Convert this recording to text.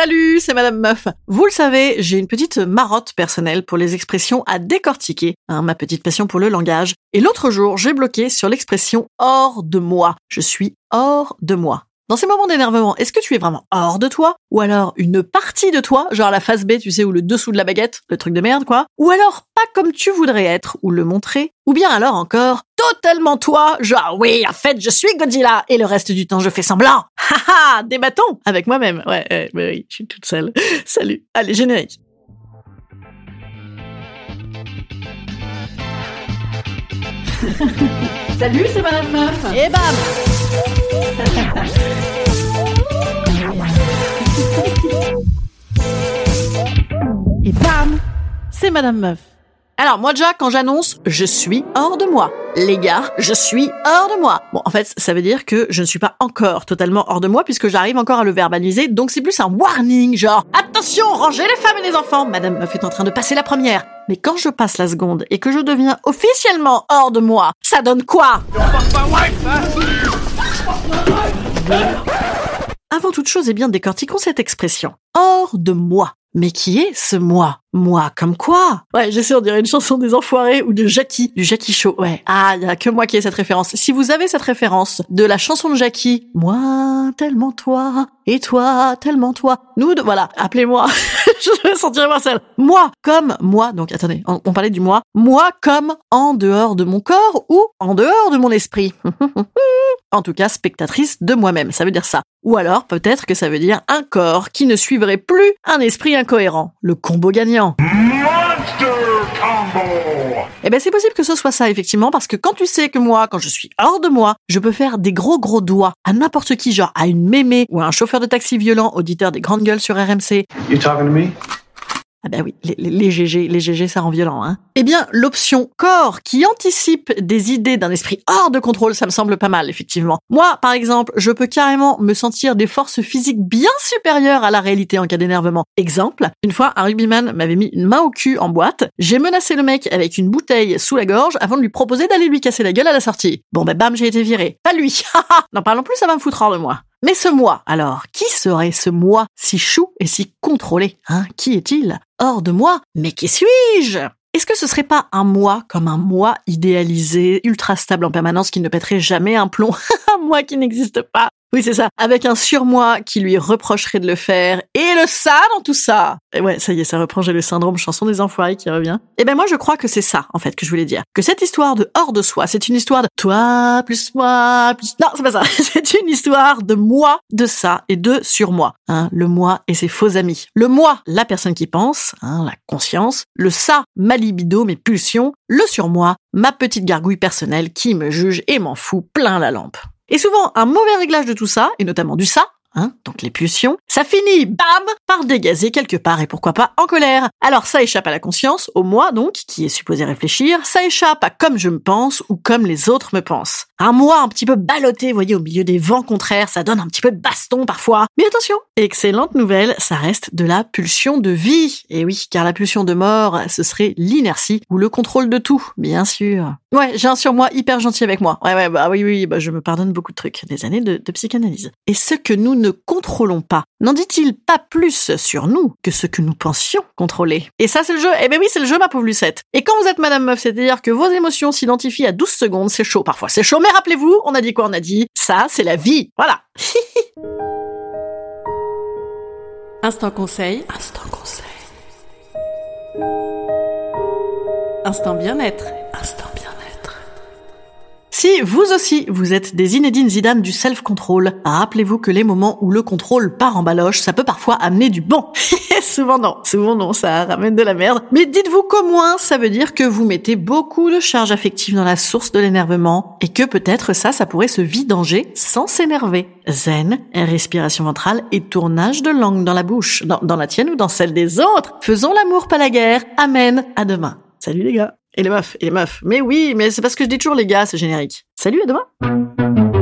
Salut, c'est Madame Meuf. Vous le savez, j'ai une petite marotte personnelle pour les expressions à décortiquer, hein, ma petite passion pour le langage. Et l'autre jour, j'ai bloqué sur l'expression hors de moi. Je suis hors de moi. Dans ces moments d'énervement, est-ce que tu es vraiment hors de toi Ou alors une partie de toi, genre la face B, tu sais, ou le dessous de la baguette, le truc de merde, quoi Ou alors pas comme tu voudrais être, ou le montrer Ou bien alors encore, totalement toi, genre oui, en fait, je suis Godzilla, et le reste du temps, je fais semblant Haha, débattons avec moi-même. Ouais, ouais, ouais, oui, je suis toute seule. Salut. Allez, générique. Salut, c'est Madame Meuf. Et bam Et bam C'est Madame Meuf. Alors moi déjà, quand j'annonce « je suis hors de moi », les gars, je suis hors de moi. Bon, en fait, ça veut dire que je ne suis pas encore totalement hors de moi puisque j'arrive encore à le verbaliser, donc c'est plus un warning, genre « attention, rangez les femmes et les enfants, Madame Meuf est en train de passer la première ». Mais quand je passe la seconde et que je deviens officiellement hors de moi, ça donne quoi? Avant toute chose, eh bien, décortiquons cette expression. Hors de moi. Mais qui est ce moi? Moi comme quoi? Ouais, j'essaie on dirait une chanson des enfoirés ou de Jackie, du Jackie Show. Ouais. Ah, y a que moi qui ai cette référence. Si vous avez cette référence de la chanson de Jackie, moi tellement toi et toi tellement toi. Nous, de, voilà, appelez-moi. je me sentirai moi seule. Moi comme moi. Donc attendez, on, on parlait du moi. Moi comme en dehors de mon corps ou en dehors de mon esprit. en tout cas, spectatrice de moi-même. Ça veut dire ça. Ou alors, peut-être que ça veut dire un corps qui ne suivrait plus un esprit incohérent. Le combo gagnant. Eh ben, c'est possible que ce soit ça, effectivement, parce que quand tu sais que moi, quand je suis hors de moi, je peux faire des gros gros doigts à n'importe qui, genre à une mémé ou à un chauffeur de taxi violent, auditeur des grandes gueules sur RMC. You talking to me? Ah ben oui, les, GG, les GG, ça rend violent, hein. Eh bien, l'option corps qui anticipe des idées d'un esprit hors de contrôle, ça me semble pas mal, effectivement. Moi, par exemple, je peux carrément me sentir des forces physiques bien supérieures à la réalité en cas d'énervement. Exemple, une fois, un rugbyman m'avait mis une main au cul en boîte, j'ai menacé le mec avec une bouteille sous la gorge avant de lui proposer d'aller lui casser la gueule à la sortie. Bon ben bam, j'ai été viré. Pas lui. N'en parlons plus, ça va me foutre hors de moi. Mais ce moi, alors, qui serait ce moi si chou et si contrôlé Hein? Qui est-il? Hors de moi Mais qui suis-je? Est-ce que ce serait pas un moi comme un moi idéalisé, ultra stable en permanence qui ne pèterait jamais un plomb? Un moi qui n'existe pas oui, c'est ça. Avec un surmoi qui lui reprocherait de le faire. Et le ça dans tout ça. Et ouais, ça y est, ça reprend, j'ai le syndrome chanson des enfoirés qui revient. Et ben moi, je crois que c'est ça, en fait, que je voulais dire. Que cette histoire de hors de soi, c'est une histoire de toi plus moi plus... Non, c'est pas ça. c'est une histoire de moi, de ça et de sur moi. Hein, le moi et ses faux amis. Le moi, la personne qui pense, hein, la conscience. Le ça, ma libido, mes pulsions. Le surmoi, ma petite gargouille personnelle qui me juge et m'en fout plein la lampe. Et souvent, un mauvais réglage de tout ça, et notamment du ça, hein, donc les pulsions, ça finit, bam, par dégazer quelque part et pourquoi pas en colère. Alors ça échappe à la conscience, au moi donc, qui est supposé réfléchir, ça échappe à comme je me pense ou comme les autres me pensent. Un moi un petit peu ballotté, voyez, au milieu des vents contraires, ça donne un petit peu de baston parfois. Mais attention, excellente nouvelle, ça reste de la pulsion de vie. Et oui, car la pulsion de mort, ce serait l'inertie ou le contrôle de tout, bien sûr. Ouais, j'ai un surmoi hyper gentil avec moi. Ouais, ouais, bah oui, oui, bah je me pardonne beaucoup de trucs. Des années de, psychanalyse. Et ce que nous ne contrôlons pas, n'en dit-il pas plus sur nous que ce que nous pensions contrôler Et ça, c'est le jeu. Eh ben oui, c'est le jeu, ma pauvre Lucette. Et quand vous êtes Madame Meuf, c'est-à-dire que vos émotions s'identifient à 12 secondes, c'est chaud. Parfois, c'est chaud. Mais rappelez-vous, on a dit quoi? On a dit, ça, c'est la vie. Voilà. Instant conseil. Instant conseil. Instant bien-être. Instant bien-être. Si vous aussi, vous êtes des Inédine Zidane du self-control, rappelez-vous que les moments où le contrôle part en baloche, ça peut parfois amener du bon. souvent non, souvent non, ça ramène de la merde. Mais dites-vous qu'au moins, ça veut dire que vous mettez beaucoup de charge affective dans la source de l'énervement et que peut-être ça, ça pourrait se vidanger sans s'énerver. Zen, respiration ventrale et tournage de langue dans la bouche, dans la tienne ou dans celle des autres. Faisons l'amour, pas la guerre. Amen. À demain. Salut les gars. Et les meufs, et les meufs. Mais oui, mais c'est parce que je dis toujours les gars, c'est générique. Salut, à demain